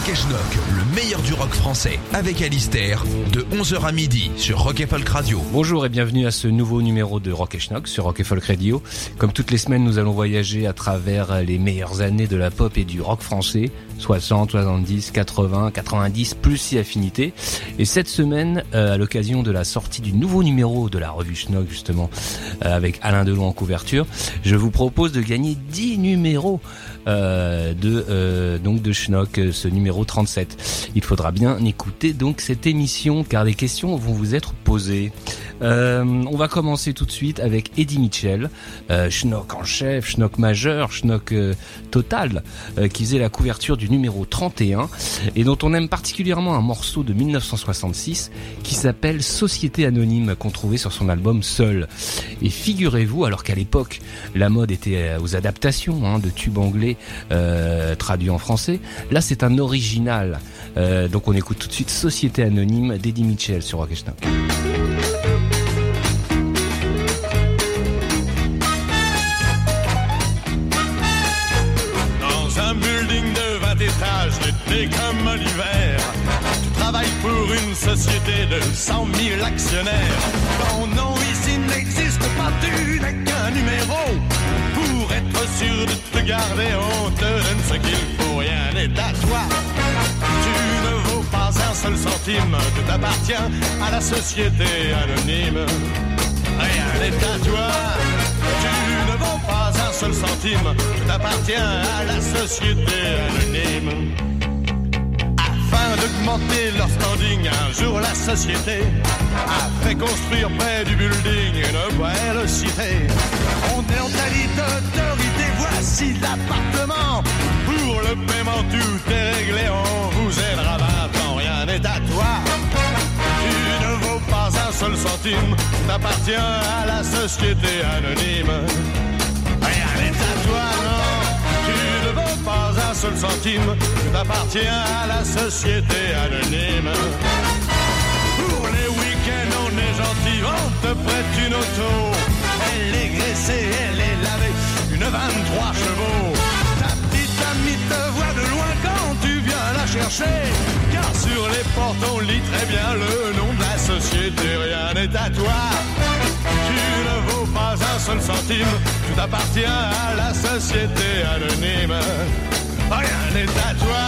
Rock Schnock, le meilleur du rock français, avec Alistair, de 11h à midi sur Rock et Folk Radio. Bonjour et bienvenue à ce nouveau numéro de Rock et Schnock sur Rock et Folk Radio. Comme toutes les semaines, nous allons voyager à travers les meilleures années de la pop et du rock français, 60, 70, 80, 90, plus si affinité. Et cette semaine, euh, à l'occasion de la sortie du nouveau numéro de la revue Schnock, justement, euh, avec Alain Delon en couverture, je vous propose de gagner 10 numéros euh, de euh, donc de Schnock, euh, ce numéro 37. Il faudra bien écouter donc cette émission car des questions vont vous être posées. Euh, on va commencer tout de suite avec Eddie Mitchell, euh, Schnock en chef, Schnock majeur, Schnock euh, total, euh, qui faisait la couverture du numéro 31 et dont on aime particulièrement un morceau de 1966 qui s'appelle Société Anonyme qu'on trouvait sur son album Seul. Et figurez-vous, alors qu'à l'époque la mode était euh, aux adaptations hein, de tubes anglais euh, traduits en français, là c'est un original. Donc on écoute tout de suite Société Anonyme d'Eddie Mitchell sur Rock Schnock. Comme l'hiver, tu travailles pour une société de 100 000 actionnaires. Ton nom ici n'existe pas, tu n'es qu'un numéro. Pour être sûr de te garder, on te donne ce qu'il faut, rien n'est à toi. Tu ne vaux pas un seul centime, tout appartient à la société anonyme. Rien n'est à toi. Tu ne vaux pas un seul centime, tout appartient à la société anonyme. Afin d'augmenter leur standing, un jour la société a fait construire près du building une belle cité. On est en qualité d'autorité, voici l'appartement. Pour le paiement, tout est réglé, on vous aidera maintenant, rien n'est à toi. Tu ne vaux pas un seul centime, t'appartiens à la société anonyme. Rien n'est à toi, seul centime, t'appartiens à la société anonyme. Pour les week-ends, on est gentil, on te prête une auto. Elle est graissée, elle est lavée, une 23 chevaux. Ta petite amie te voit de loin quand tu viens la chercher. Car sur les portes, on lit très bien le nom de la société, rien n'est à toi. Tu ne vaux pas un seul centime, tout appartient à la société anonyme. Rien n'est à toi.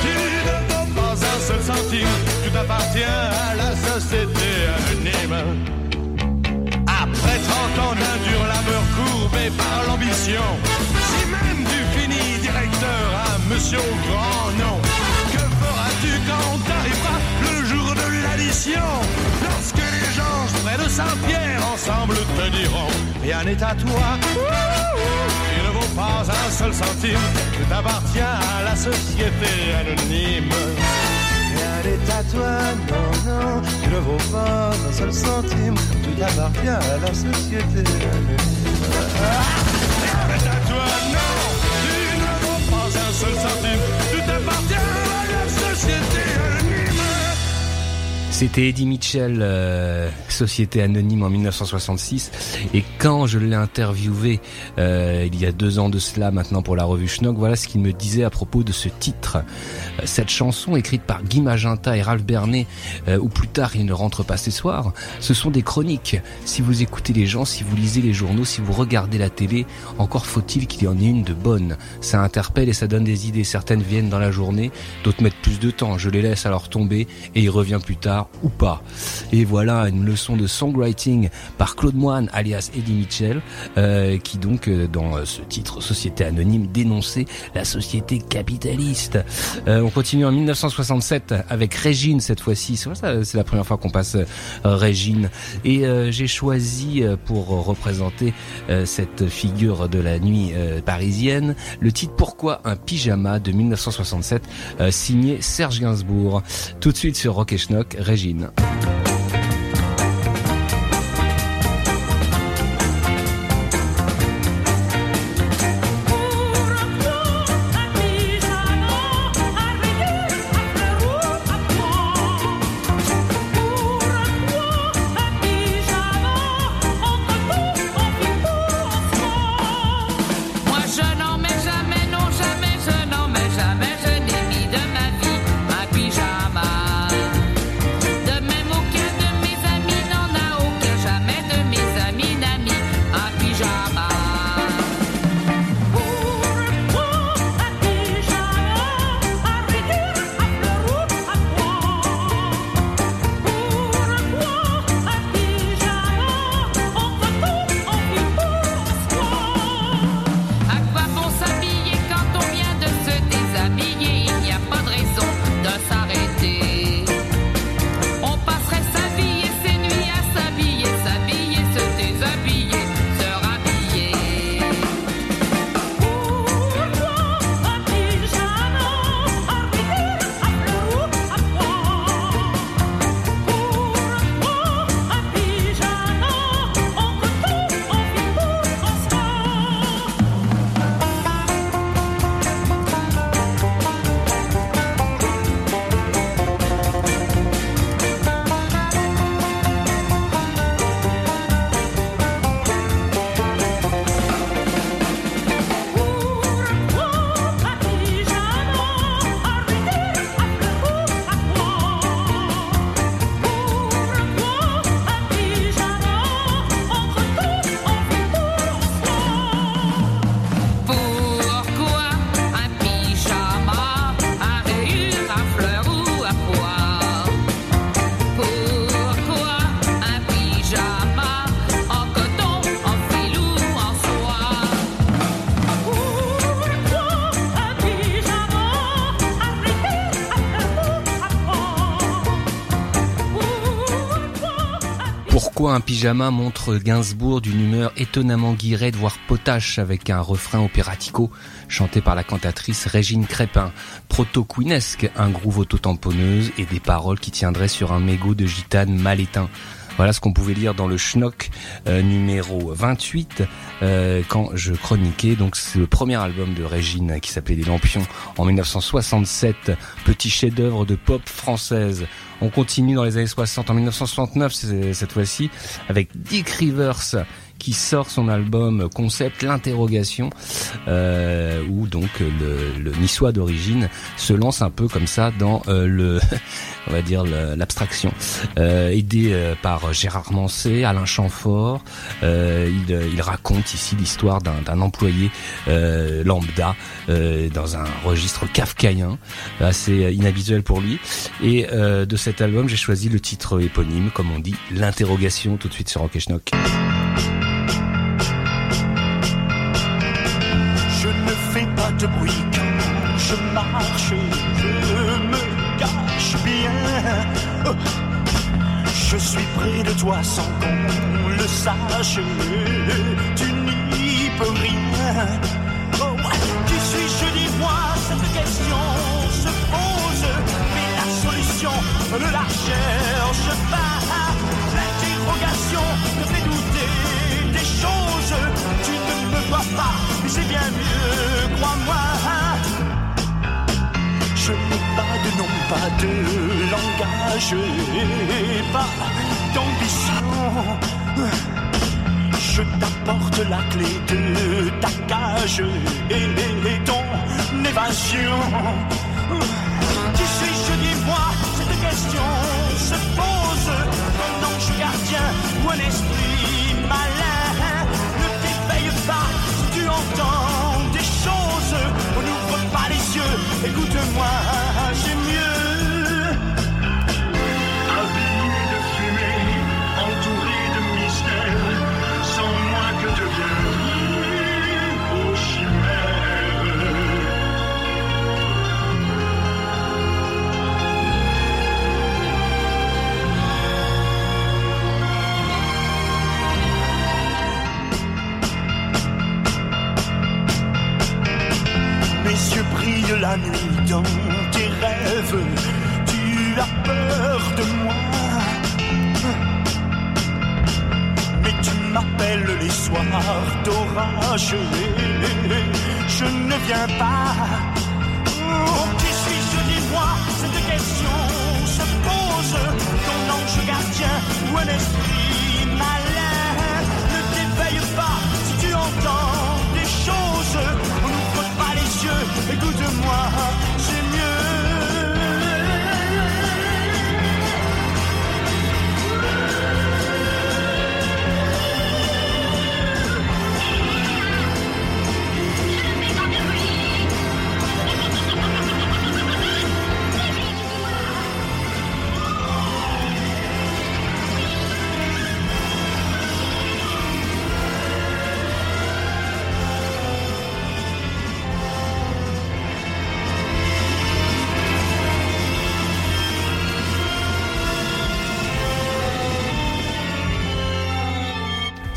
Tu ne vaux pas un seul centime, tout appartient à la société anonyme. Après 30 ans d'un dur labeur courbé par l'ambition, si même tu finis directeur à monsieur au grand nom, que feras-tu quand t'arriveras le jour de l'addition? Lorsque les gens près de Saint-Pierre ensemble te diront Rien n'est à toi, tu ne seul centime, tu t'appartiens à la société anonyme. Rien n'est à toi, non, non, tu ne vaux pas un seul centime, tout appartient à la société anonyme. Rien n'est à toi, non, tu ne vaux pas un seul centime, tout appartient à la société anonyme. C'était Eddie Mitchell, euh, Société Anonyme en 1966. Et quand je l'ai interviewé euh, il y a deux ans de cela maintenant pour la revue Schnock, voilà ce qu'il me disait à propos de ce titre. Euh, Cette chanson écrite par Guy Magenta et Ralph Bernet, euh, ou plus tard il ne rentre pas ce soir, ce sont des chroniques. Si vous écoutez les gens, si vous lisez les journaux, si vous regardez la télé, encore faut-il qu'il y en ait une de bonne. Ça interpelle et ça donne des idées. Certaines viennent dans la journée, d'autres mettent plus de temps. Je les laisse alors tomber et il revient plus tard ou pas. Et voilà une leçon de songwriting par Claude Moine alias Eddie Eddie Mitchell, euh, qui donc euh, dans ce titre Société Anonyme dénonçait la société capitaliste. on continue en 1967 avec Régine cette fois-ci. C'est la première fois qu'on passe Régine et j'ai choisi pour représenter cette figure de la nuit parisienne le titre Pourquoi un pyjama de 1967 signé Serge Gainsbourg. Tout de suite sur Rock et Schnock, Régine. Un pyjama montre Gainsbourg d'une humeur étonnamment guirette, voire potache, avec un refrain opératico chanté par la cantatrice Régine Crépin, proto-queenesque, un groove auto-tamponneuse et des paroles qui tiendraient sur un mégot de gitane mal éteint. Voilà ce qu'on pouvait lire dans le Schnock euh, numéro 28 euh, quand je chroniquais. Donc c'est le premier album de Régine qui s'appelait Les Lampions en 1967, petit chef-d'œuvre de pop française. On continue dans les années 60, en 1969 cette fois-ci, avec Dick Rivers qui sort son album concept l'interrogation euh, où donc le, le niçois d'origine se lance un peu comme ça dans euh, le on va dire l'abstraction euh, aidé euh, par Gérard Mancé Alain Chamfort euh, il, il, raconte ici l'histoire d'un employé lambda dans un registre kafkaïen assez inhabituel pour lui et de cet album j'ai choisi le titre éponyme comme on dit l'interrogation tout de suite sur Rock Schnock. De bruit quand je marche, je me cache bien. Je suis près de toi sans qu'on le sache, tu n'y peux rien. Oh, qui suis-je, dis-moi, cette question se pose, mais la solution ne la cherche pas. L'interrogation me fait douter des choses, tu ne me vois pas, mais c'est bien mieux Je n'ai pas de nom, pas de langage pas d'ambition. Je t'apporte la clé de ta cage et ton évasion. Qui suis-je, dis-moi,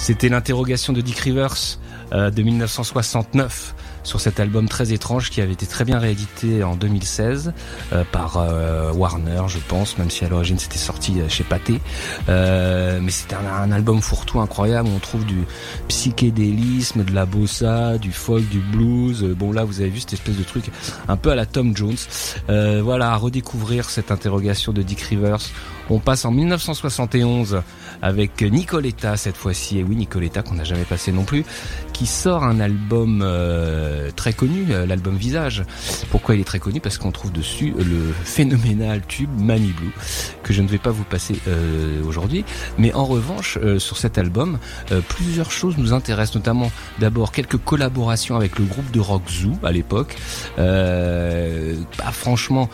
C'était l'interrogation de Dick Rivers euh, de 1969 sur cet album très étrange qui avait été très bien réédité en 2016 euh, par euh, Warner, je pense, même si à l'origine c'était sorti chez Pathé. Mais c'était un, album fourre-tout incroyable où on trouve du psychédélisme, de la bossa, du folk, du blues. Bon là, vous avez vu cette espèce de truc un peu à la Tom Jones. Voilà, à redécouvrir cette interrogation de Dick Rivers. On passe en 1971 avec Nicoletta cette fois-ci, et oui Nicoletta qu'on n'a jamais passé non plus, qui sort un album euh, très connu, euh, l'album Visage. Pourquoi il est très connu? Parce qu'on trouve dessus le phénoménal tube Mani Blue, que je ne vais pas vous passer euh, aujourd'hui. Mais en revanche, sur cet album, plusieurs choses nous intéressent, notamment d'abord quelques collaborations avec le groupe de rock Zoo à l'époque, pas franchement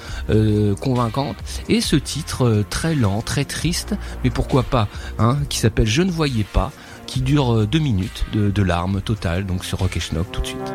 convaincante, et ce titre très très triste, mais pourquoi pas, hein, qui s'appelle Je ne voyais pas, qui dure euh, deux minutes de, de larmes totales, donc sur Rock et Schnock tout de suite.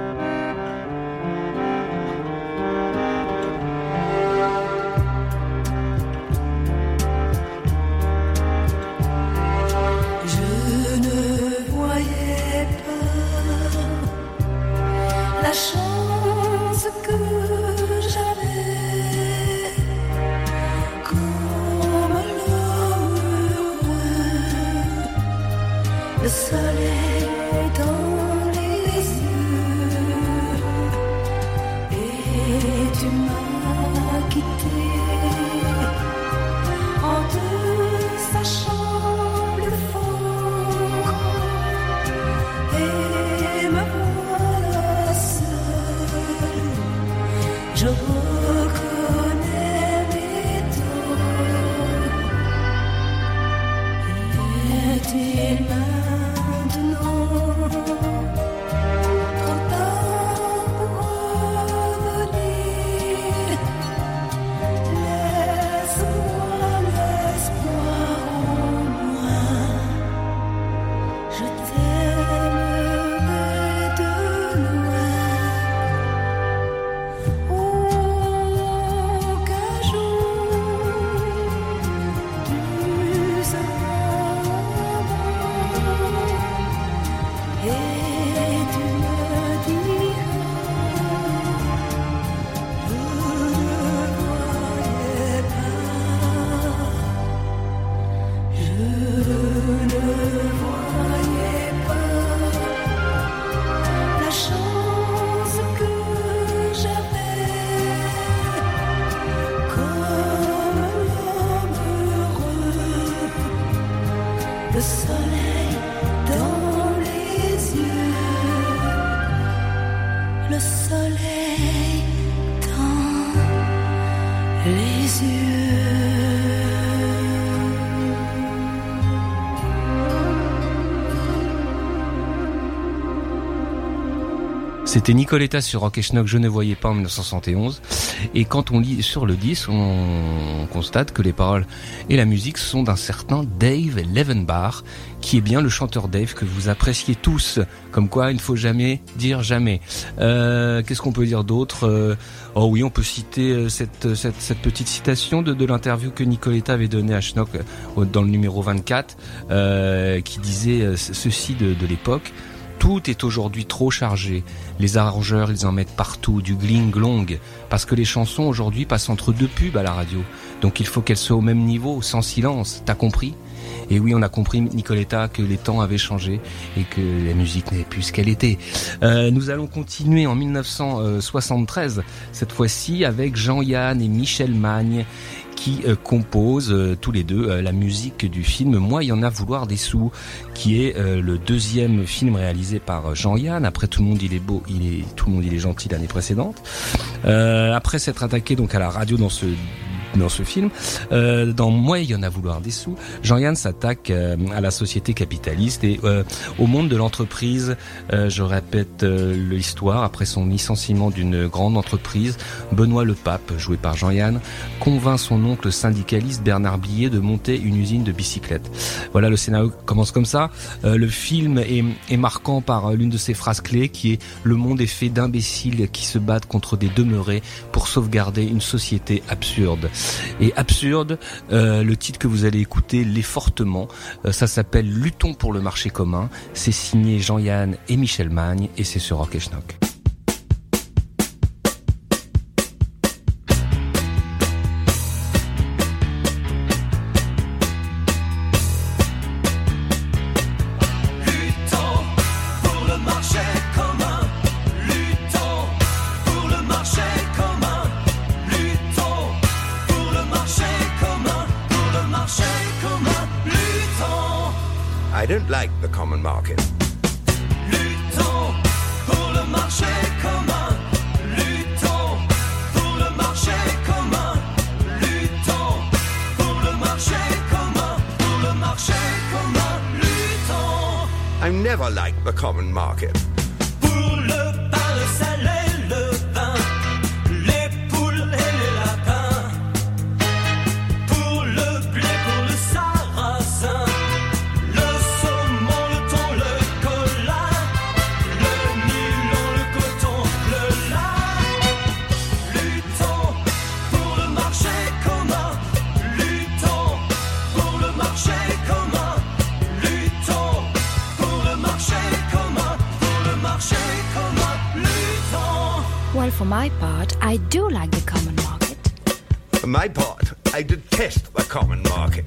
C'était Nicoletta sur Rock et Schnock, je ne voyais pas en 1971. Et quand on lit sur le disque, on constate que les paroles et la musique sont d'un certain Dave Levenbach, qui est bien le chanteur Dave que vous appréciez tous. Comme quoi, il ne faut jamais dire jamais. Euh, Qu'est-ce qu'on peut dire d'autre Euh, Oh oui, on peut citer euh, cette, petite citation de, l'interview que Nicoletta avait donnée à Schnock dans le numéro 24, euh, qui disait ceci de l'époque. Tout est aujourd'hui trop chargé. Les arrangeurs, ils en mettent partout, du gling glong, parce que les chansons aujourd'hui passent entre deux pubs à la radio. Donc il faut qu'elles soient au même niveau, sans silence. T'as compris? Et oui, on a compris, Nicoletta, que les temps avaient changé et que la musique n'est plus ce qu'elle était. Euh, nous allons continuer en 1973, cette fois-ci avec Jean-Yann et Michel Magne qui euh, composent euh, tous les deux euh, la musique du film Moi il y en a vouloir des sous qui est le deuxième film réalisé par Jean-Yann. Après tout le monde il est beau il est tout le monde il est gentil l'année précédente. Euh, après s'être attaqué donc à la radio dans ce dans ce film. Euh, dans Moi, il y en a vouloir des sous. Jean-Yann s'attaque euh, à la société capitaliste et euh, au monde de l'entreprise. Euh, je répète euh, l'histoire. Après son licenciement d'une grande entreprise, Benoît Le Pape, joué par Jean-Yann, convainc son oncle syndicaliste Bernard Billet de monter une usine de bicyclettes. Voilà, le scénario commence comme ça. Euh, le film est, est marquant par l'une de ses phrases clés qui est « Le monde est fait d'imbéciles qui se battent contre des demeurés pour sauvegarder une société absurde ». Et absurde, euh, le titre que vous allez écouter l'est fortement. Euh, ça s'appelle Luttons pour le marché commun. C'est signé Jean-Yann et Michel Magne et c'est sur Rock et Schnock. Never liked the common market. My part, I do like the common market. For my part, I detest the common market.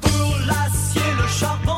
Pour l'acier, le charbon,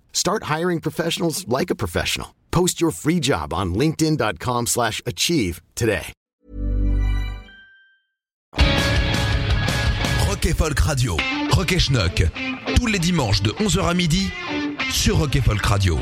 Start hiring professionals like a professional. Post your free job on linkedin.com/achieve slash achieve today. Rock et Folk Radio. Rock et. Tous les dimanches de 11h à midi sur Rock et Folk Radio.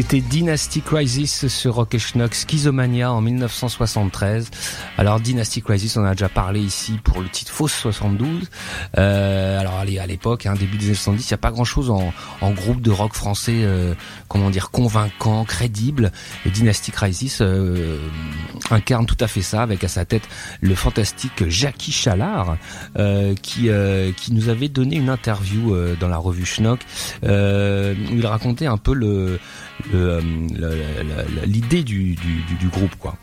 C'était Dynasty Crisis sur Rock et Schnock, Schizomania en 1973. Alors Dynasty Crisis, on en a déjà parlé ici pour le titre Fausse 72. Euh, alors allez, à l'époque, hein, début des années 70, il n'y a pas grand-chose en, en groupe de rock français, euh, comment dire, convaincant, crédible. Et Dynasty Crisis euh, incarne tout à fait ça, avec à sa tête le fantastique Jackie Chalard, euh, qui euh, qui nous avait donné une interview euh, dans la revue Schnock, euh, où il racontait un peu euh, le- l'idée du, du, du- du groupe quoi.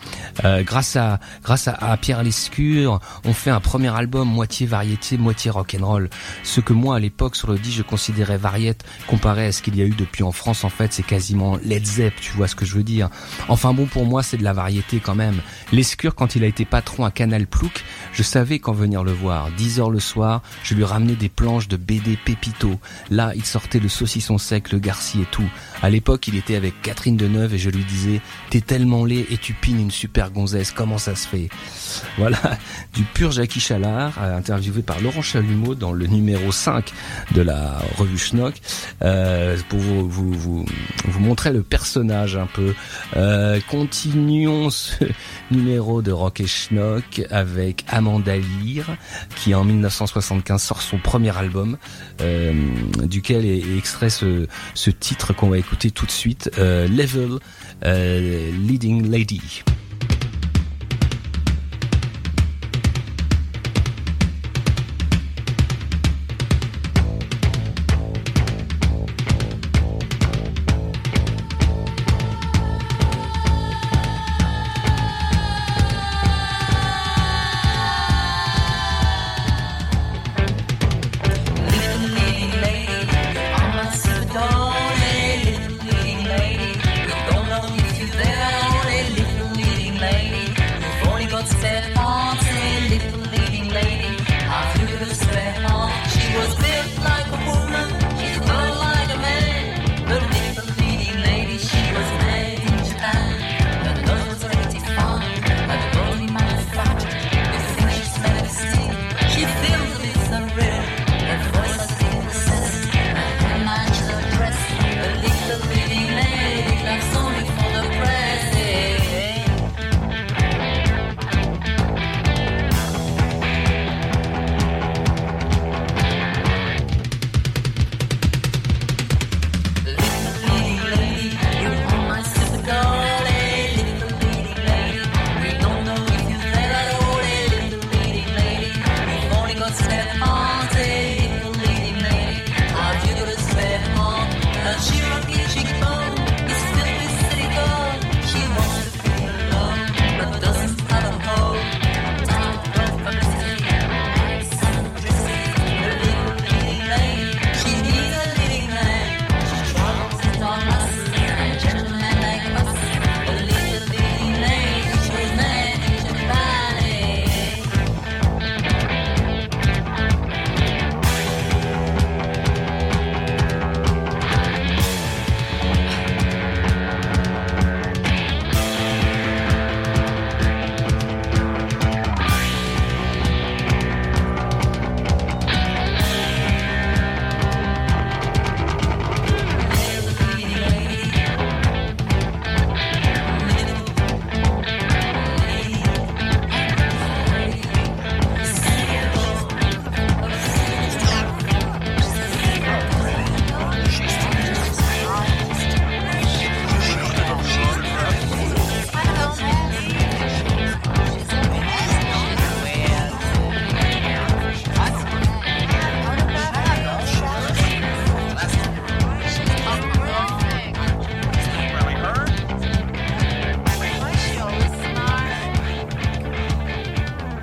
Euh, grâce à grâce à, Pierre Lescure, on fait un premier album moitié variété, moitié rock'n'roll. Ce que moi à l'époque sur le disque je considérais variette comparé à ce qu'il y a eu depuis en France en fait c'est quasiment Led Zepp, tu vois ce que je veux dire. Enfin bon pour moi c'est de la variété quand même. Lescure quand il a été patron à Canal Plouc, je savais quand venir le voir. 10 heures le soir, je lui ramenais des planches de BD Pépito. Là il sortait le saucisson sec, le garci et tout. À l'époque il était avec Catherine Deneuve et je lui disais T'es tellement laid et tu pines une super gonzesse, comment ça se fait? Voilà, du pur Jackie Chalard, interviewé par Laurent Chalumeau dans le numéro 5 de la revue Schnock, euh, pour vous, vous, vous, vous montrer le personnage un peu. Euh, continuons ce numéro de Rock et Schnock avec Amanda Lear, qui en 1975 sort son premier album, euh, duquel est est extrait ce, ce titre qu'on va écouter tout de suite, euh, Level euh, Leading Lady.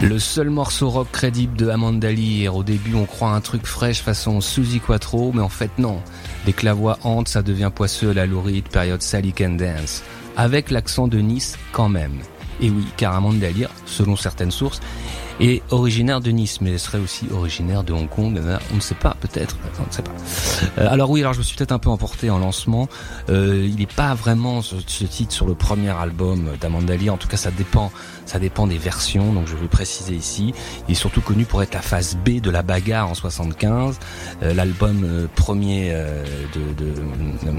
Le seul morceau rock crédible de Amanda Lear. Au début, on croit un truc fraîche façon Suzy Quattro, mais en fait non. Dès que la voix hante, ça devient poisseux la louride période Sally Can Dance. Avec l'accent de Nice quand même. Et oui, car Amanda Lear, selon certaines sources, est originaire de Nice, mais elle serait aussi originaire de Hong Kong. On ne sait pas, peut-être. On ne sait pas. Euh, alors oui, alors je me suis peut-être un peu emporté en lancement. Euh, il n'est pas vraiment ce, titre sur le premier album d'Amanda Lear. En tout cas, ça dépend ça dépend des versions, donc je vais préciser ici. Il est surtout connu pour être la phase B de la bagarre en 75, euh, l'album euh, premier euh, de, de euh,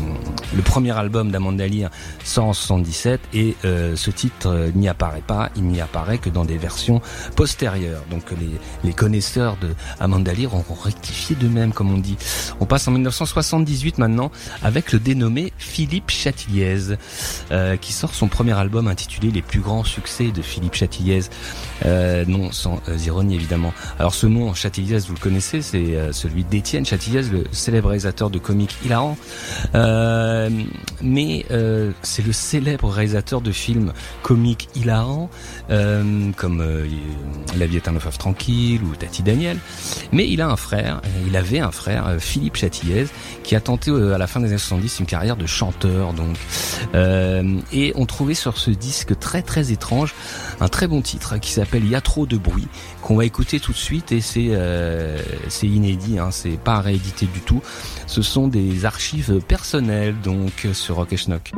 le premier album d'Amanda Lear sort en 77 et ce titre n'y apparaît pas, il n'y apparaît que dans des versions postérieures. Donc les, les connaisseurs de Amanda Lear auront rectifié de même, comme on dit. On passe en 1978 maintenant avec le dénommé Philippe Chatiliez, qui sort son premier album intitulé Les plus grands succès de Philippe Chatiliez, euh, non sans euh, ironie évidemment. Alors ce nom Chatiliez, vous le connaissez, c'est euh, celui d'Étienne Chatiliez, le célèbre réalisateur de comiques hilarants. Euh, mais euh, c'est le célèbre réalisateur de films comiques hilarants, comme La vie est un tranquille ou Tati Daniel. Mais il a un frère, euh, il avait un frère, euh, Philippe Châtillaise, qui a tenté euh, à la fin des années 70 une carrière de chanteur. Donc, Euh, et on trouvait sur ce disque très très étrange un très bon titre qui s'appelle y a trop de bruit qu'on va écouter tout de suite et c'est euh, c'est inédit, hein, c'est pas réédité du tout. Ce sont des archives personnelles donc sur Rock et Schnock.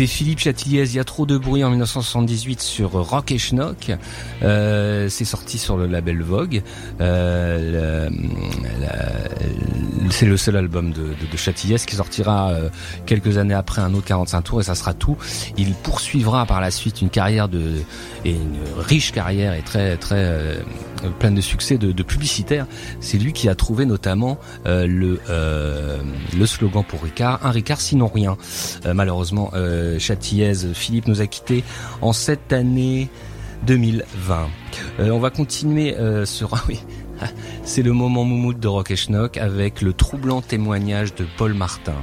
C'était Philippe Châtilliez, il y a trop de bruit en 1978 sur Rock et Schnock. Euh, c'est sorti sur le label Vogue. Euh, c'est le seul album de, de, qui sortira euh, quelques années après un autre 45 tours et ça sera tout. Il poursuivra par la suite une carrière de et une riche carrière et très très euh, pleine de succès de, de publicitaire. C'est lui qui a trouvé notamment euh, le euh, le slogan pour Ricard, un Ricard sinon rien. Malheureusement, euh, Châtillaise, Philippe nous a quittés en cette année 2020. Euh, on va continuer sur... oui, c'est le moment moumoute de Rock et Schnock avec le troublant témoignage de Paul Martin.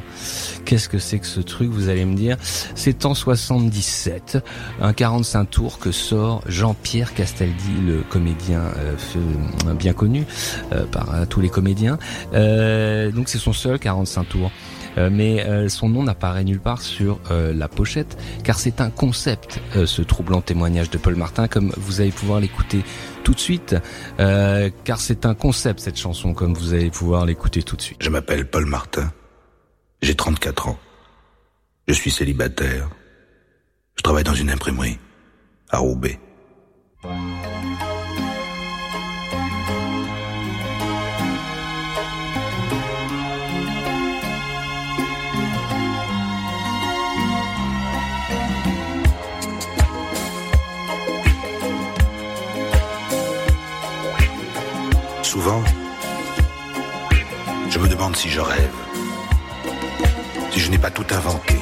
Qu'est-ce que c'est que ce truc, vous allez me dire? C'est en 77, un 45 tours que sort Jean-Pierre Castaldi, le comédien euh, f- bien connu euh, par euh, tous les comédiens. Euh, donc c'est son seul 45 tours. Euh, mais euh, son nom n'apparaît nulle part sur euh, la pochette, car c'est un concept, ce troublant témoignage de Paul Martin, comme vous allez pouvoir l'écouter tout de suite, car c'est un concept cette chanson, comme vous allez pouvoir l'écouter tout de suite. Je m'appelle Paul Martin. J'ai 34 ans. Je suis célibataire. Je travaille dans une imprimerie à Roubaix. Je me demande si je rêve, si je n'ai pas tout inventé,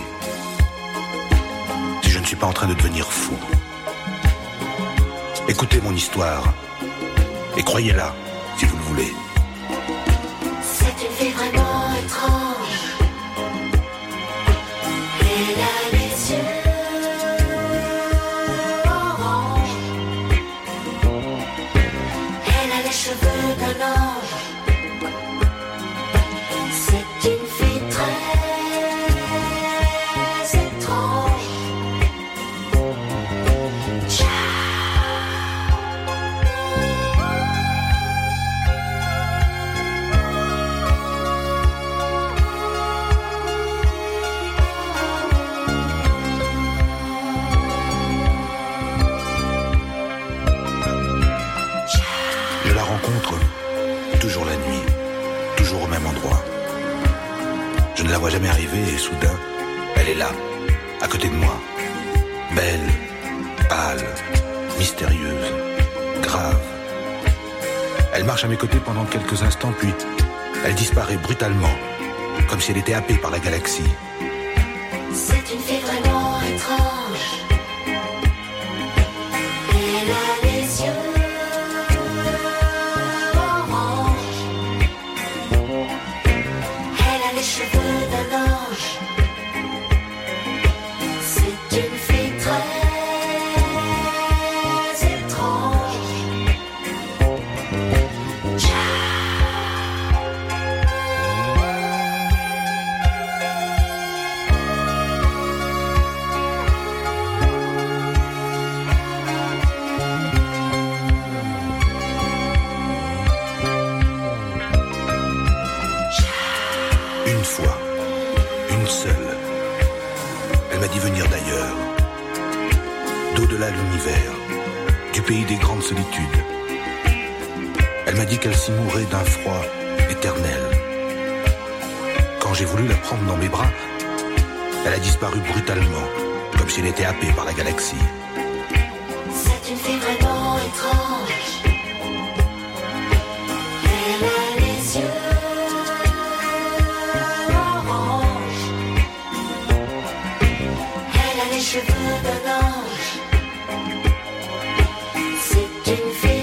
si je ne suis pas en train de devenir fou. Écoutez mon histoire et croyez-la si vous le voulez. La vois jamais arriver et soudain, elle est là, à côté de moi. Belle, pâle, mystérieuse, grave. Elle marche à mes côtés pendant quelques instants, puis elle disparaît brutalement, comme si elle était happée par la galaxie. C'est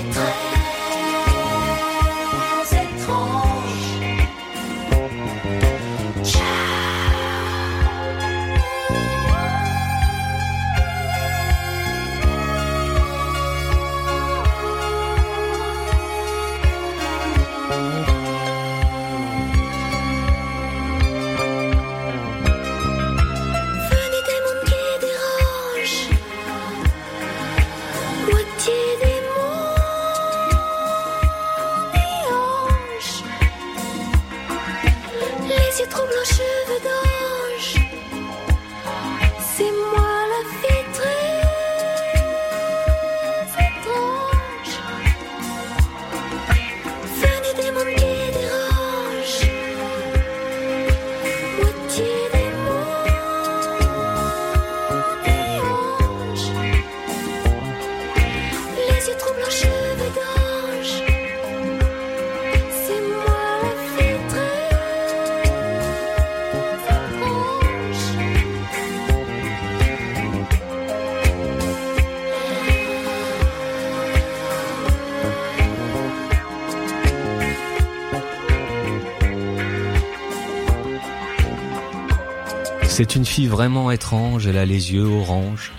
C'est une fille vraiment étrange, elle a les yeux orange.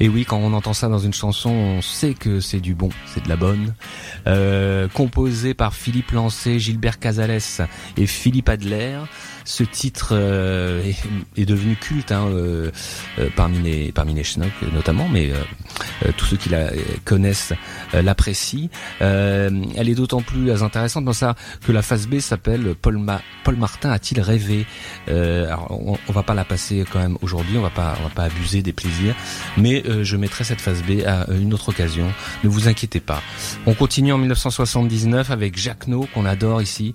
Et oui, quand on entend ça dans une chanson, on sait que c'est du bon, c'est de la bonne. Euh, composé par Philippe Lancé, Gilbert Casales et Philippe Adler. Ce titre euh, est, devenu culte hein, euh, euh, parmi les parmi les Schnock notamment, mais euh, euh, tous ceux qui la connaissent euh, l'apprécient. Euh, elle est d'autant plus intéressante dans ça que la phase B s'appelle Paul, Ma- Paul Martin a-t-il rêvé Euh, Alors on, on va pas la passer quand même aujourd'hui, on va pas on va pas abuser des plaisirs, mais je mettrai cette phase B à une autre occasion. Ne vous inquiétez pas. On continue en 1979 avec Jacques No qu'on adore ici,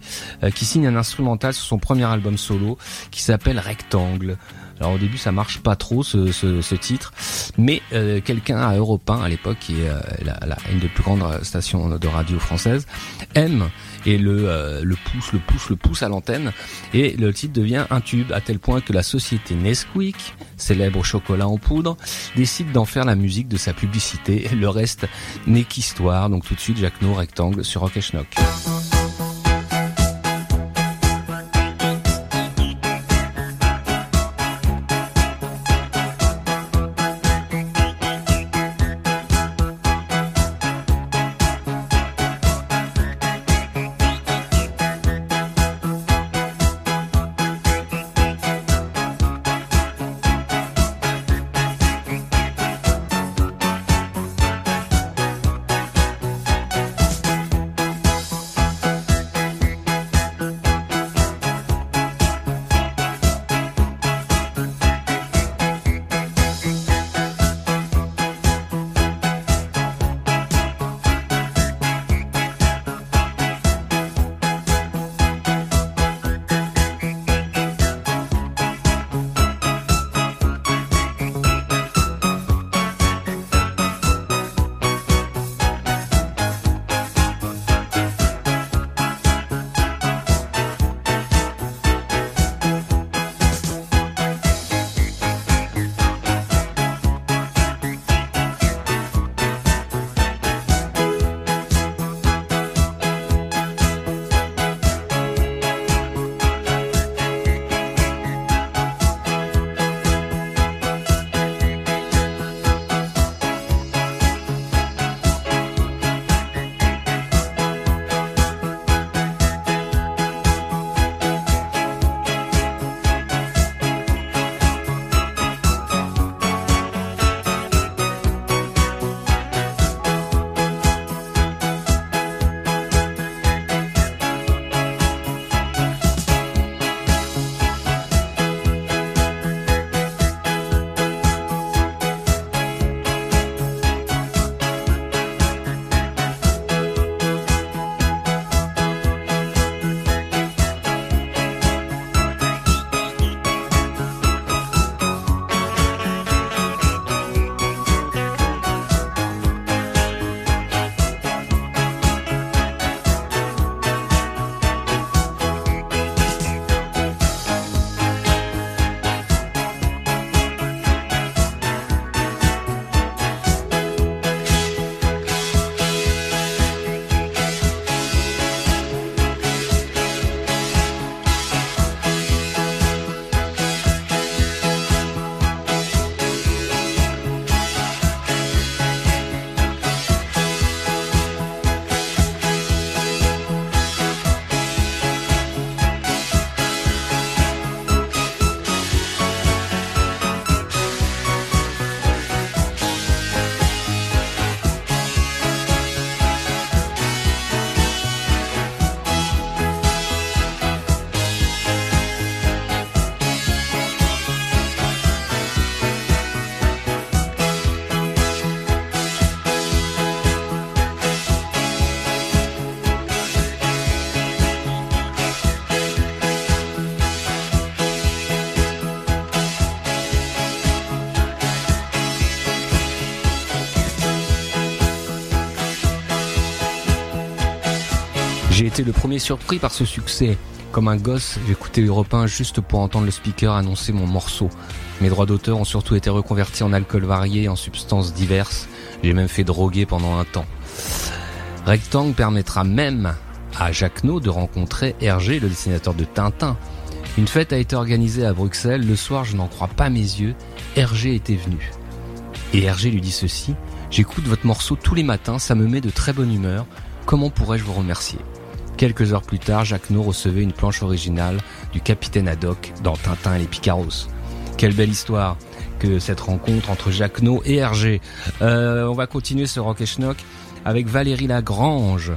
qui signe un instrumental sur son premier album solo qui s'appelle Rectangle. Alors au début ça marche pas trop ce, ce, titre, mais euh, quelqu'un à Europe 1 à l'époque, qui est euh, la, une des plus grandes stations de radio françaises, aime et le, euh, le pousse, le pousse, le pousse à l'antenne, et le titre devient un tube à tel point que la société Nesquik, célèbre au chocolat en poudre, décide d'en faire la musique de sa publicité. Le reste n'est qu'histoire. Donc tout de suite Jacques No rectangle sur Rock et Schnock. Le premier surpris par ce succès. Comme un gosse, j'écoutais Europe 1 juste pour entendre le speaker annoncer mon morceau. Mes droits d'auteur ont surtout été reconvertis en alcool varié et en substances diverses. J'ai même fait droguer pendant un temps. Rectangle permettra même à Jacques No de rencontrer Hergé, le dessinateur de Tintin. Une fête a été organisée à Bruxelles. Le soir, je n'en crois pas mes yeux, Hergé était venu. Et Hergé lui dit ceci, j'écoute votre morceau tous les matins, ça me met de très bonne humeur. Comment pourrais-je vous remercier? Quelques heures plus tard, Jacques No recevait une planche originale du capitaine Haddock dans Tintin et les Picaros. Quelle belle histoire que cette rencontre entre Jacques No et Hergé. Euh, on va continuer ce Rock et Schnock avec Valérie Lagrange,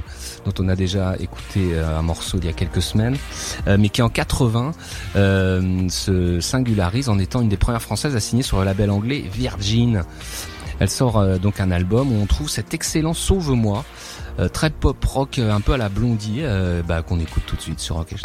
dont on a déjà écouté euh, un morceau il y a quelques semaines, euh, mais qui en 80 euh, se singularise en étant une des premières françaises à signer sur le label anglais Virgin. Elle sort euh, donc un album où on trouve cet excellent Sauve-moi, très pop rock, euh, un peu à la blondie, euh, bah, qu'on écoute tout de suite sur Rock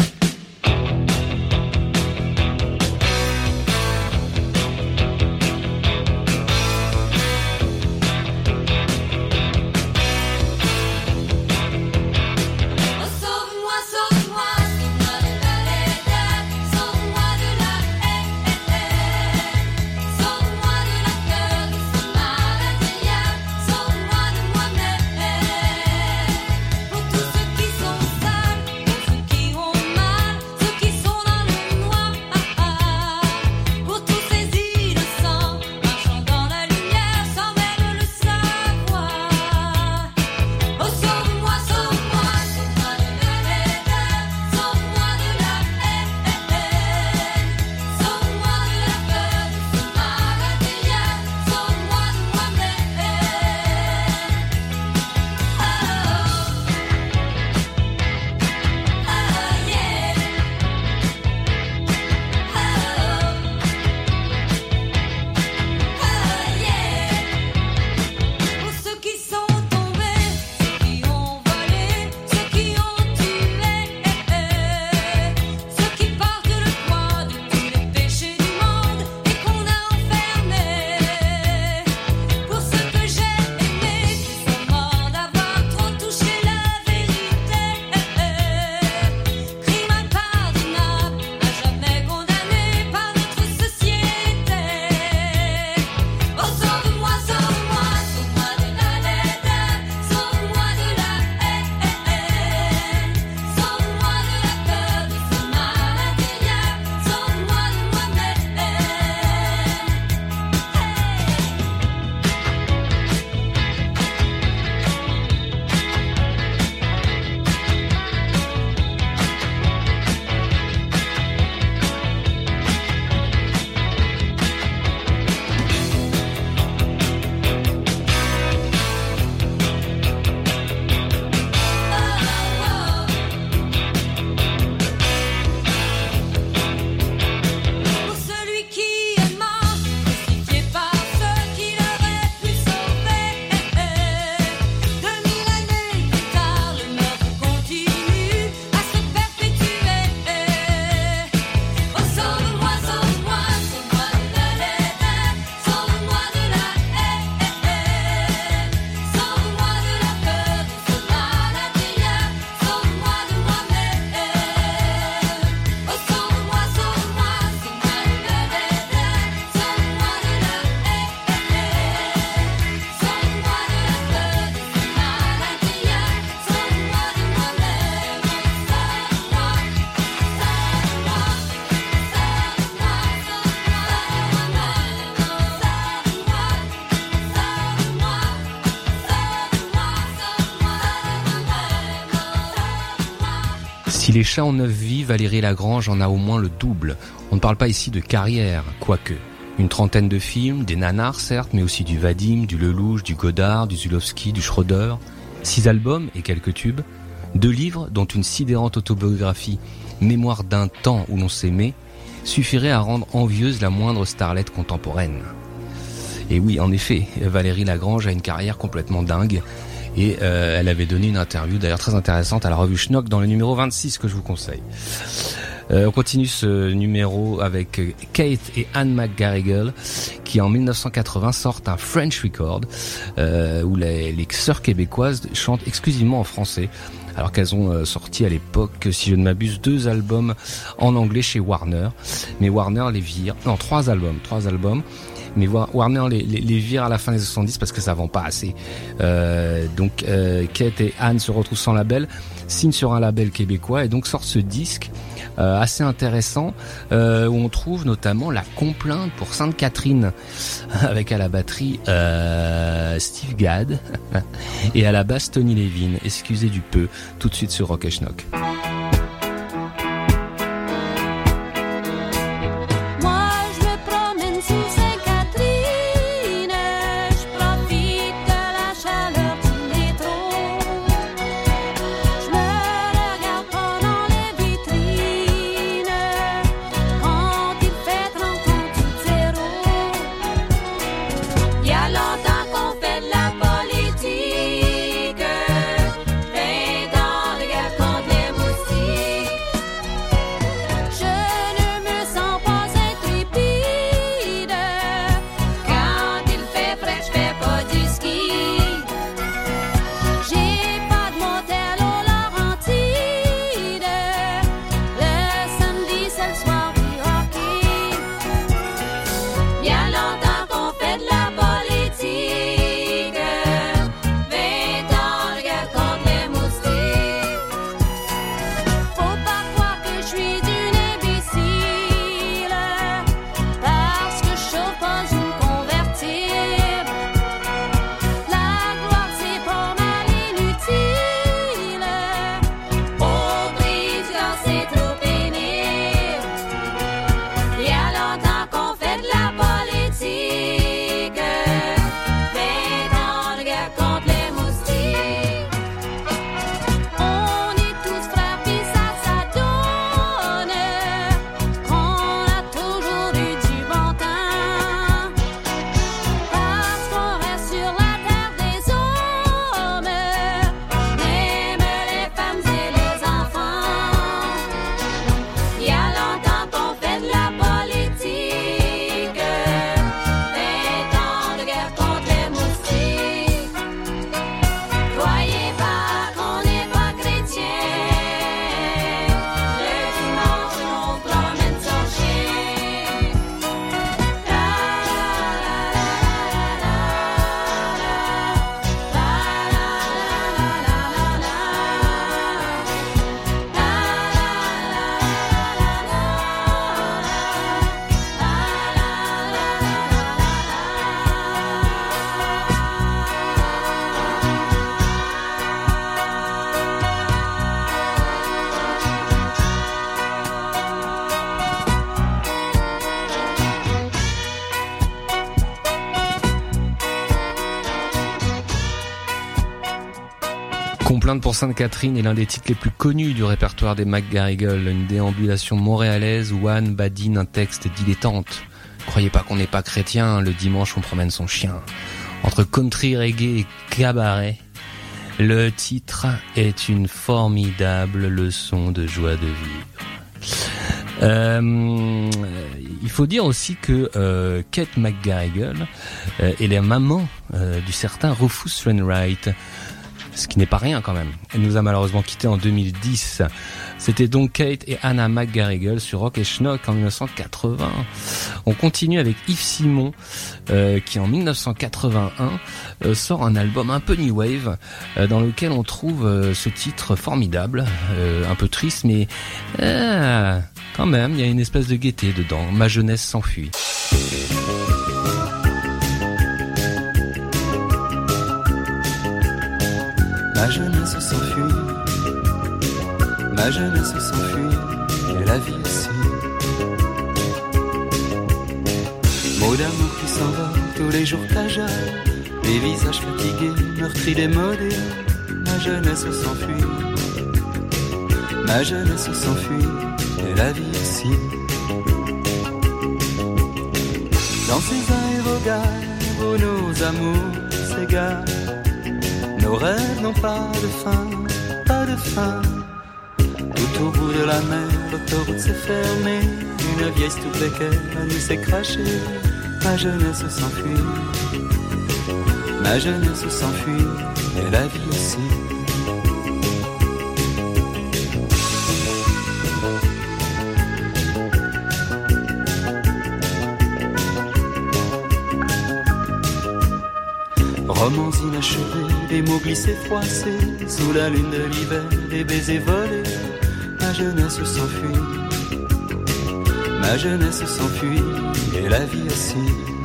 Les chats ont neuf vies, Valérie Lagrange en a au moins le double. On ne parle pas ici de carrière, quoique. Une trentaine de films, des nanars certes, mais aussi du Vadim, du Lelouch, du Godard, du Zulowski, du Schroeder. Six albums et quelques tubes. Deux livres, dont une sidérante autobiographie, Mémoire d'un temps où l'on s'aimait, suffirait à rendre envieuse la moindre starlette contemporaine. Et oui, en effet, Valérie Lagrange a une carrière complètement dingue. Et euh, elle avait donné une interview d'ailleurs très intéressante à la revue Schnock dans le numéro 26 que je vous conseille. Euh, on continue ce numéro avec Kate et Anne McGarrigle qui en 1980 sortent un French Record euh, où les, les sœurs québécoises chantent exclusivement en français alors qu'elles ont euh, sorti à l'époque, si je ne m'abuse, deux albums en anglais chez Warner. Mais Warner les vire, non, trois albums, trois albums. Mais Warner les, les, les vire à la fin des 70 parce que ça vend pas assez. Euh, donc euh, Kate et Anne se retrouvent sans label, signent sur un label québécois et donc sortent ce disque euh, assez intéressant euh, où on trouve notamment la complainte pour Sainte Catherine avec à la batterie euh, Steve Gadd et à la basse Tony Levin. Excusez du peu, tout de suite sur Rock et Schnock. Sainte-Catherine est l'un des titres les plus connus du répertoire des McGarrigle, une déambulation montréalaise où Anne badine un texte dilettante. Croyez pas qu'on n'est pas chrétien, le dimanche on promène son chien. Entre country, reggae et cabaret, le titre est une formidable leçon de joie de vivre. Euh, il faut dire aussi que euh, Kate McGarrigle euh, est la maman euh, du certain Rufus Wainwright, ce qui n'est pas rien quand même. Elle nous a malheureusement quitté en 2010. C'était donc Kate et Anna McGarrigle sur Rock et Schnock en 1980. On continue avec Yves Simon euh, qui en 1981 euh, sort un album un peu new wave euh, dans lequel on trouve euh, ce titre formidable, euh, un peu triste mais euh, quand même il y a une espèce de gaieté dedans. Ma jeunesse s'enfuit. Ma jeunesse s'enfuit, Ma jeunesse s'enfuit et la vie aussi. Mots d'amour qui s'envolent tous les jours t'ajollent. Les visages fatigués, meurtris, démodés. Ma jeunesse s'enfuit. Ma jeunesse s'enfuit et la vie aussi. Dans ces aérogares où nos amours s'égarent, nos rêves n'ont pas de fin, pas de fin. Tout au bout de la mer, l'autoroute s'est fermée. Une vieille stupécaire, la nuit s'est crachée. Ma jeunesse s'enfuit. Ma jeunesse s'enfuit. Et la vie aussi. Des mots glissés froissés, sous la lune de l'hiver, des baisers volés. Ma jeunesse s'enfuit, ma jeunesse s'enfuit, et la vie aussi.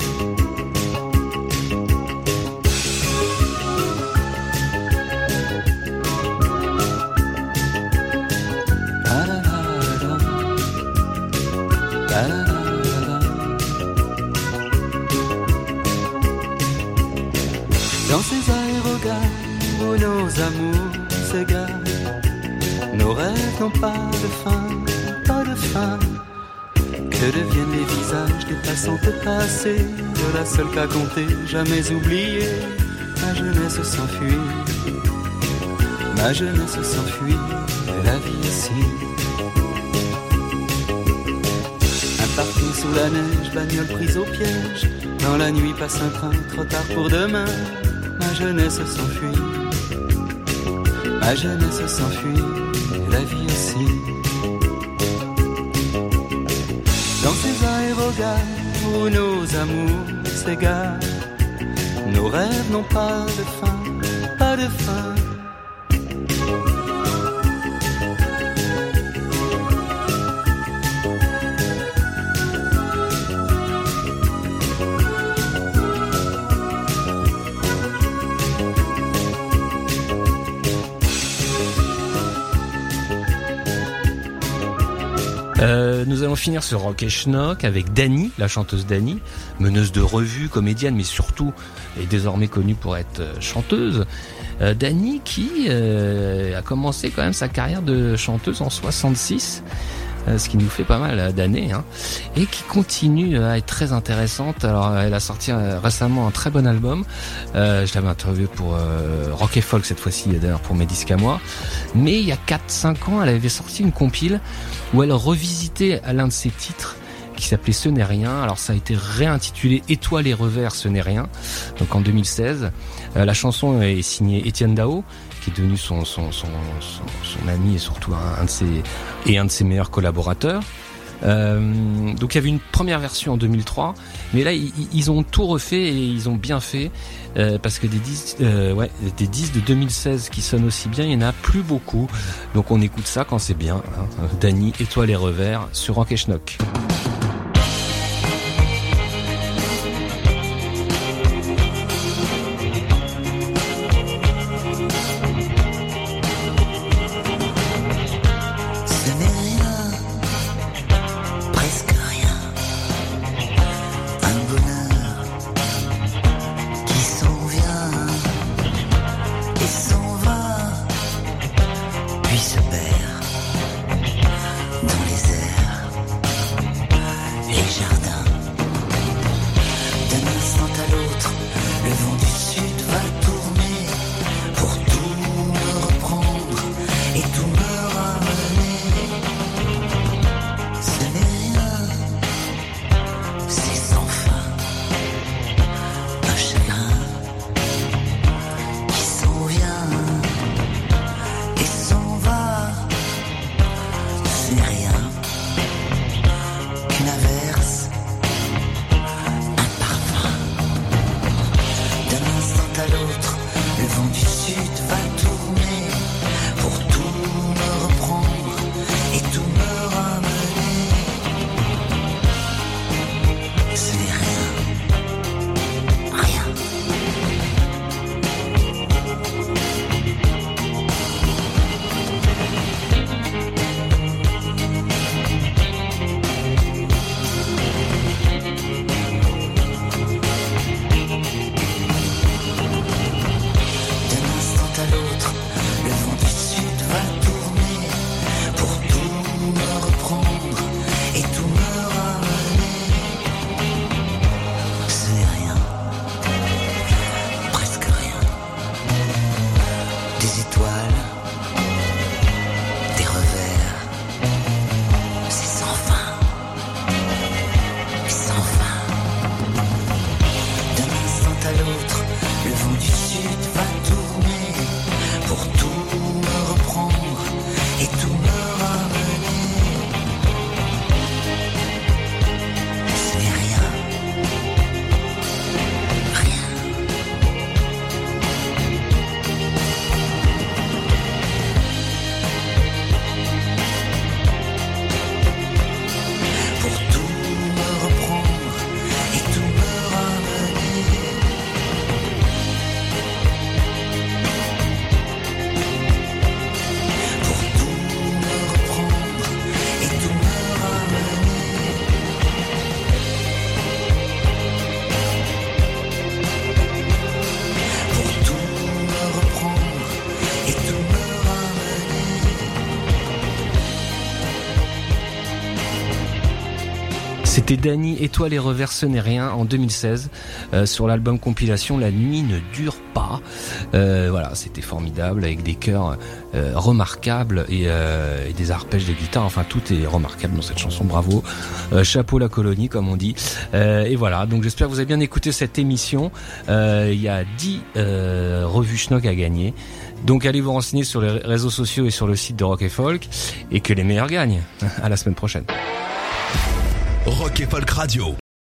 Nos rêves n'ont pas de fin, pas de fin. Que deviennent les visages des passants passés, de la seule qu'à compter, jamais oublié. Ma jeunesse s'enfuit, ma jeunesse s'enfuit, et la vie ici. Un parking sous la neige, bagnole prise au piège. Dans la nuit passe un train, trop tard pour demain. Ma jeunesse s'enfuit. Ma jeunesse s'enfuit. La vie aussi. Dans ces aérogares où nos amours s'égarent. Nos rêves n'ont pas de fin, pas de fin. Finir ce rock et schnock avec Dani, la chanteuse Dani, meneuse de revue, comédienne, mais surtout est désormais connue pour être euh, chanteuse. Euh, Dani qui euh, a commencé quand même sa carrière de chanteuse en 66 euh, ce qui nous fait pas mal euh, d'années, hein, et qui continue à être très intéressante. Alors, elle a sorti euh, récemment un très bon album. Euh, je l'avais interviewé pour euh, Rock et Folk cette fois-ci, d'ailleurs pour mes disques à moi. Mais il y a 4-5 ans, elle avait sorti une compile où elle revisitait l'un de ses titres qui s'appelait Ce n'est rien. Alors ça a été réintitulé Étoile et revers, ce n'est rien. Donc en 2016, Euh, la chanson est signée Étienne Dao, qui est devenu son son, son, son, ami et surtout un, un de ses et un de ses meilleurs collaborateurs. Euh, donc il y avait une première version en 2003, mais là ils, ils ont tout refait et ils ont bien fait euh, parce que des disques, euh, ouais, des disques de 2016 qui sonnent aussi bien, il y en a plus beaucoup. Donc on écoute ça quand c'est bien. Hein. Dany, étoile et revers sur Rock et Schnock. Danny Étoile et revers ce n'est rien en 2016 euh, sur l'album compilation La nuit ne dure pas. Euh, voilà, c'était formidable avec des chœurs euh, remarquables et, des arpèges de guitare. Enfin, tout est remarquable dans cette chanson. Bravo, chapeau la colonie comme on dit. Et voilà, donc j'espère que vous avez bien écouté cette émission. Il y a 10 euh, revues Schnock à gagner. Donc allez vous renseigner sur les réseaux sociaux et sur le site de Rock et Folk et que les meilleurs gagnent. À la semaine prochaine. Rock et Folk Radio.